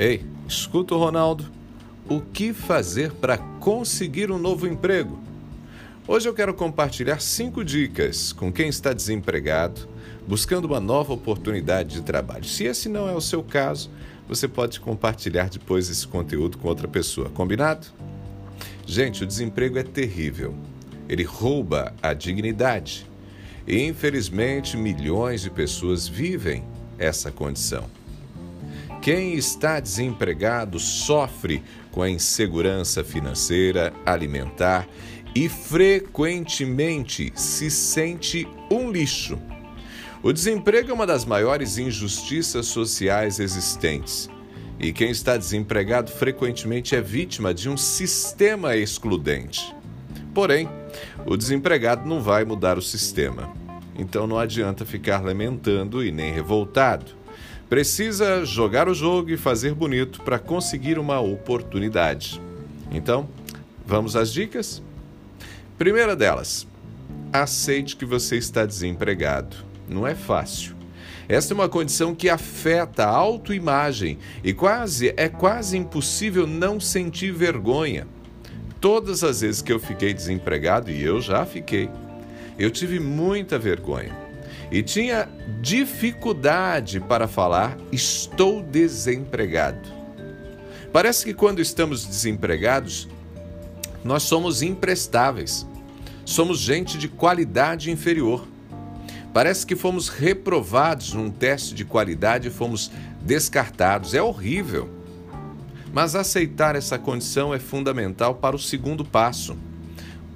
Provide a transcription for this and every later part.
Ei, escuta o Ronaldo. O que fazer para conseguir um novo emprego? Hoje eu quero compartilhar cinco dicas com quem está desempregado, buscando uma nova oportunidade de trabalho. Se esse não é o seu caso, você pode compartilhar depois esse conteúdo com outra pessoa. Combinado? Gente, o desemprego é terrível. Ele rouba a dignidade. E infelizmente milhões de pessoas vivem essa condição. Quem está desempregado sofre com a insegurança financeira, alimentar e frequentemente se sente um lixo. O desemprego é uma das maiores injustiças sociais existentes. E quem está desempregado frequentemente é vítima de um sistema excludente. Porém, o desempregado não vai mudar o sistema. Então não adianta ficar lamentando e nem revoltado. Precisa jogar o jogo e fazer bonito para conseguir uma oportunidade. Então, vamos às dicas? Primeira delas, aceite que você está desempregado. Não é fácil. Esta é uma condição que afeta a autoimagem e quase é quase impossível não sentir vergonha. Todas as vezes que eu fiquei desempregado, e eu já fiquei, eu tive muita vergonha e tinha dificuldade para falar: estou desempregado. Parece que quando estamos desempregados, nós somos imprestáveis, somos gente de qualidade inferior. Parece que fomos reprovados num teste de qualidade e fomos descartados. É horrível. Mas aceitar essa condição é fundamental para o segundo passo: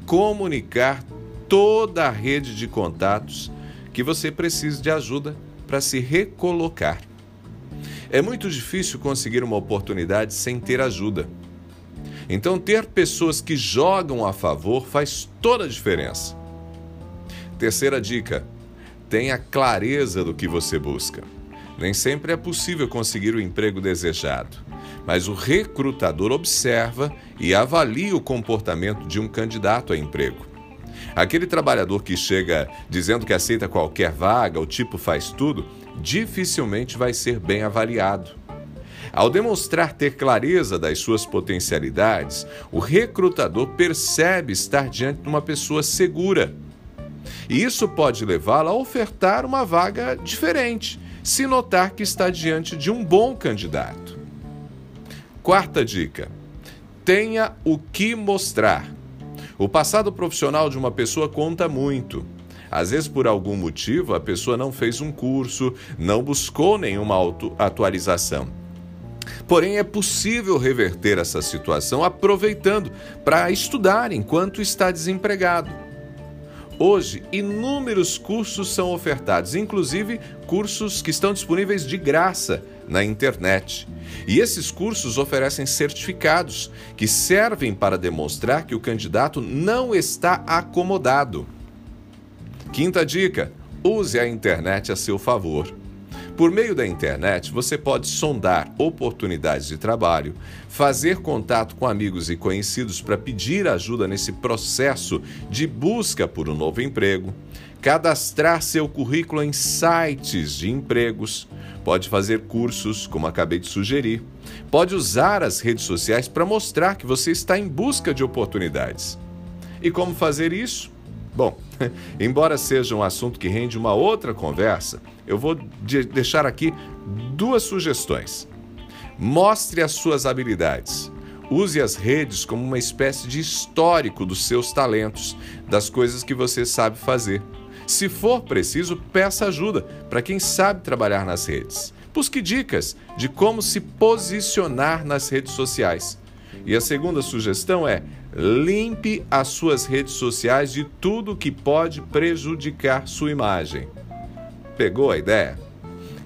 comunicar toda a rede de contatos que você precisa de ajuda para se recolocar. É muito difícil conseguir uma oportunidade sem ter ajuda. Então, ter pessoas que jogam a favor faz toda a diferença. Terceira dica: tenha clareza do que você busca. Nem sempre é possível conseguir o emprego desejado, mas o recrutador observa e avalia o comportamento de um candidato a emprego. Aquele trabalhador que chega dizendo que aceita qualquer vaga, o tipo faz tudo, dificilmente vai ser bem avaliado. Ao demonstrar ter clareza das suas potencialidades, o recrutador percebe estar diante de uma pessoa segura. E isso pode levá-lo a ofertar uma vaga diferente, se notar que está diante de um bom candidato. Quarta dica: tenha o que mostrar. O passado profissional de uma pessoa conta muito. Às vezes, por algum motivo, a pessoa não fez um curso, não buscou nenhuma atualização. Porém, é possível reverter essa situação aproveitando para estudar enquanto está desempregado. Hoje, inúmeros cursos são ofertados, inclusive cursos que estão disponíveis de graça na internet. E esses cursos oferecem certificados que servem para demonstrar que o candidato não está acomodado. Quinta dica: use a internet a seu favor. Por meio da internet, você pode sondar oportunidades de trabalho, fazer contato com amigos e conhecidos para pedir ajuda nesse processo de busca por um novo emprego, cadastrar seu currículo em sites de empregos, pode fazer cursos, como acabei de sugerir, pode usar as redes sociais para mostrar que você está em busca de oportunidades. E como fazer isso? Bom, embora seja um assunto que rende uma outra conversa, eu vou de deixar aqui duas sugestões. Mostre as suas habilidades. Use as redes como uma espécie de histórico dos seus talentos, das coisas que você sabe fazer. Se for preciso, peça ajuda para quem sabe trabalhar nas redes. Busque dicas de como se posicionar nas redes sociais. E a segunda sugestão é: limpe as suas redes sociais de tudo que pode prejudicar sua imagem. Pegou a ideia?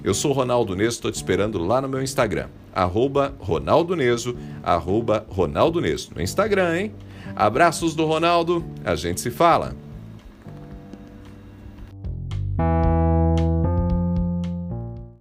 Eu sou Ronaldo Neso, estou te esperando lá no meu Instagram, arroba Ronaldo Neso, arroba Ronaldo Neso. No Instagram, hein? Abraços do Ronaldo, a gente se fala.